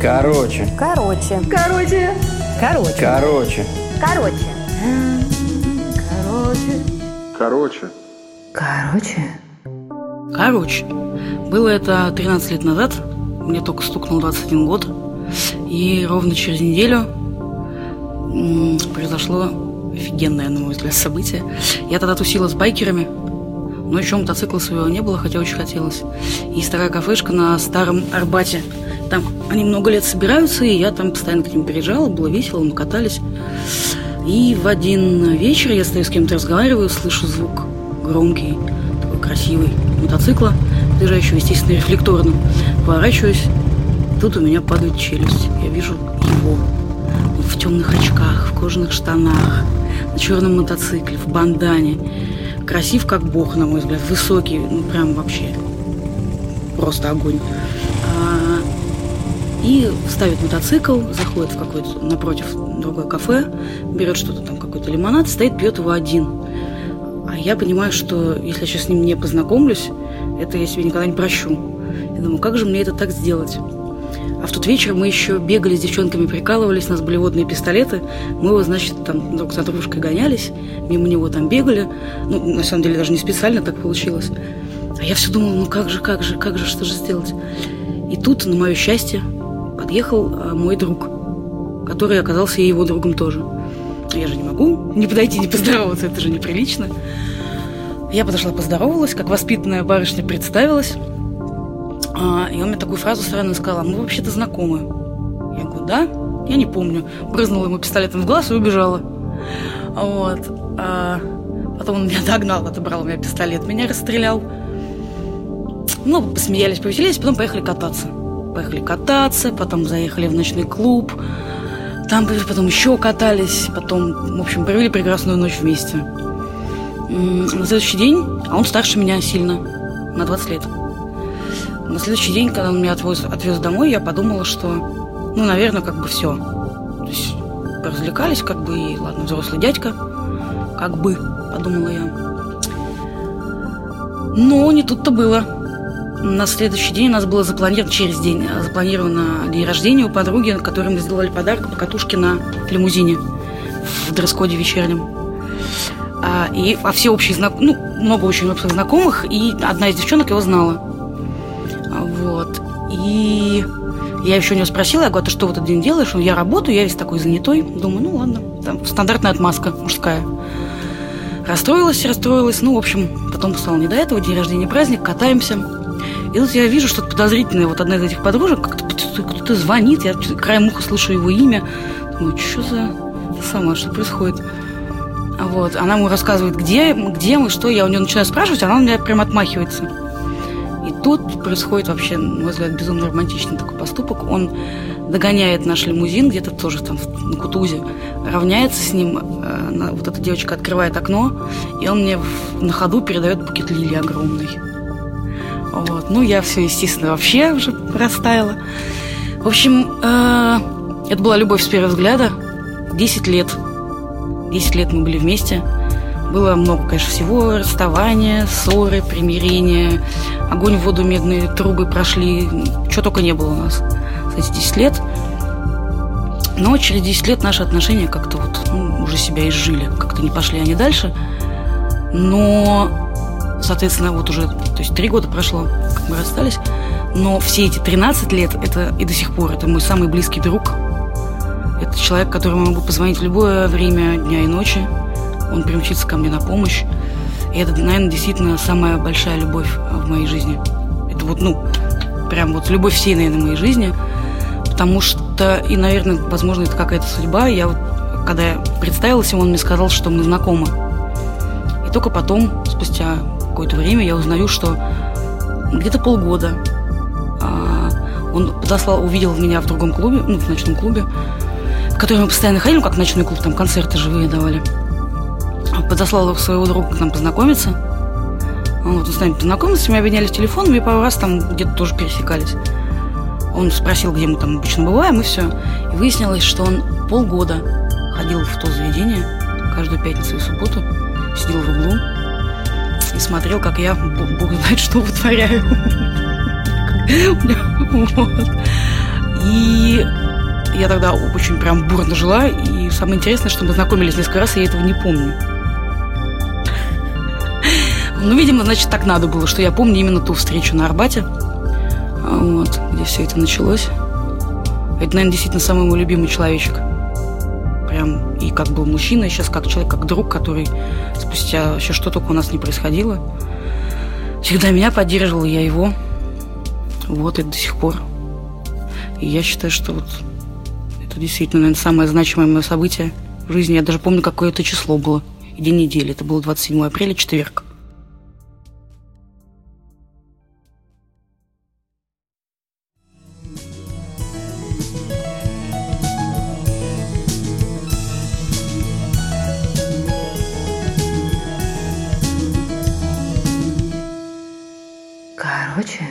Короче. Короче. Короче. Короче. Короче. Короче. Короче. Короче. Короче, было это 13 лет назад, мне только стукнул 21 год, и ровно через неделю произошло офигенное, на мой взгляд, событие. Я тогда тусила с байкерами, но еще мотоцикла своего не было, хотя очень хотелось. Есть такая кафешка на Старом Арбате. Там они много лет собираются, и я там постоянно к ним приезжала, было весело, мы катались. И в один вечер я стою с кем-то разговариваю, слышу звук громкий, такой красивый мотоцикла, приезжающего, естественно, рефлекторно. Поворачиваюсь, тут у меня падает челюсть. Я вижу его. В темных очках, в кожаных штанах, на черном мотоцикле, в бандане. Красив как бог, на мой взгляд, высокий, ну прям вообще просто огонь. А, и ставит мотоцикл, заходит в какое-то напротив другое кафе, берет что-то там, какой-то лимонад, стоит, пьет его один. А я понимаю, что если я сейчас с ним не познакомлюсь, это я себе никогда не прощу. Я думаю, как же мне это так сделать? А в тот вечер мы еще бегали с девчонками, прикалывались, у нас были водные пистолеты. Мы его, значит, там друг за дружкой гонялись, мимо него там бегали. Ну, на самом деле, даже не специально так получилось. А я все думала, ну как же, как же, как же, что же сделать? И тут, на мое счастье, подъехал а, мой друг, который оказался и его другом тоже. Я же не могу не подойти, не поздороваться, это же неприлично. Я подошла, поздоровалась, как воспитанная барышня представилась. А, и он мне такую фразу странную сказал, «А мы вообще-то знакомы. Я говорю, да? Я не помню. Брызнула ему пистолетом в глаз и убежала. Вот. А потом он меня догнал, отобрал у меня пистолет, меня расстрелял. Ну, посмеялись, повеселились, потом поехали кататься. Поехали кататься, потом заехали в ночной клуб. Там потом еще катались, потом, в общем, провели прекрасную ночь вместе. На следующий день, а он старше меня сильно, на 20 лет. На следующий день, когда он меня отвез, отвез домой, я подумала, что, ну, наверное, как бы все. То есть развлекались, как бы, и ладно, взрослый дядька, как бы, подумала я. Но не тут-то было. На следующий день у нас было запланировано, через день, запланировано день рождения у подруги, которой мы сделали подарок по катушке на лимузине в дресс-коде вечернем. А, и а все общие знак... ну, много очень общих знакомых, и одна из девчонок его знала. Вот. И я еще у него спросила, я говорю, а ты что в этот день делаешь? Он, я работаю, я весь такой занятой. Думаю, ну ладно, там стандартная отмазка мужская. Расстроилась, расстроилась. Ну, в общем, потом стало не до этого, день рождения, праздник, катаемся. И тут я вижу что-то подозрительное. Вот одна из этих подружек как-то кто-то звонит, я краем уха слышу его имя. Думаю, что за самое, что происходит? Вот, она ему рассказывает, где, где мы, что. Я у нее начинаю спрашивать, она у меня прям отмахивается. И тут происходит вообще, на мой взгляд, безумно романтичный такой поступок. Он догоняет наш лимузин где-то тоже там на Кутузе, равняется с ним, э, вот эта девочка открывает окно, и он мне на ходу передает букет лилий огромный. Вот. Ну, я все, естественно, вообще уже растаяла. В общем, э, это была любовь с первого взгляда. Десять лет. Десять лет мы были вместе. Было много, конечно, всего. Расставания, ссоры, примирения. Огонь, воду, медные трубы прошли. Чего только не было у нас за эти 10 лет. Но через 10 лет наши отношения как-то вот ну, уже себя изжили. Как-то не пошли они дальше. Но, соответственно, вот уже, то есть три года прошло, как мы расстались. Но все эти 13 лет, это и до сих пор, это мой самый близкий друг. Это человек, которому я могу позвонить в любое время дня и ночи. Он примчится ко мне на помощь. И это, наверное, действительно самая большая любовь в моей жизни. Это вот, ну, прям вот любовь всей, наверное, моей жизни. Потому что, и, наверное, возможно, это какая-то судьба. Я вот, когда я представилась ему, он мне сказал, что мы знакомы. И только потом, спустя какое-то время, я узнаю, что где-то полгода а, он подослал, увидел меня в другом клубе, ну, в ночном клубе, в который мы постоянно ходили, ну, как ночной клуб, там концерты живые давали. Подослал своего друга к нам познакомиться. Вот, он с нами познакомился, мы обменялись телефонами, и пару раз там где-то тоже пересекались. Он спросил, где мы там обычно бываем, и все. И выяснилось, что он полгода ходил в то заведение, каждую пятницу и субботу, сидел в углу и смотрел, как я, бог знает, что вытворяю. И я тогда очень прям бурно жила, и самое интересное, что мы знакомились несколько раз, и я этого не помню. Ну, видимо, значит, так надо было, что я помню именно ту встречу на Арбате, вот, где все это началось. Это, наверное, действительно самый мой любимый человечек. Прям и как был мужчина, и сейчас как человек, как друг, который спустя еще что только у нас не происходило, всегда меня поддерживал, я его. Вот, и до сих пор. И я считаю, что вот это действительно, наверное, самое значимое мое событие в жизни. Я даже помню, какое это число было. День недели. Это было 27 апреля, четверг. 好巧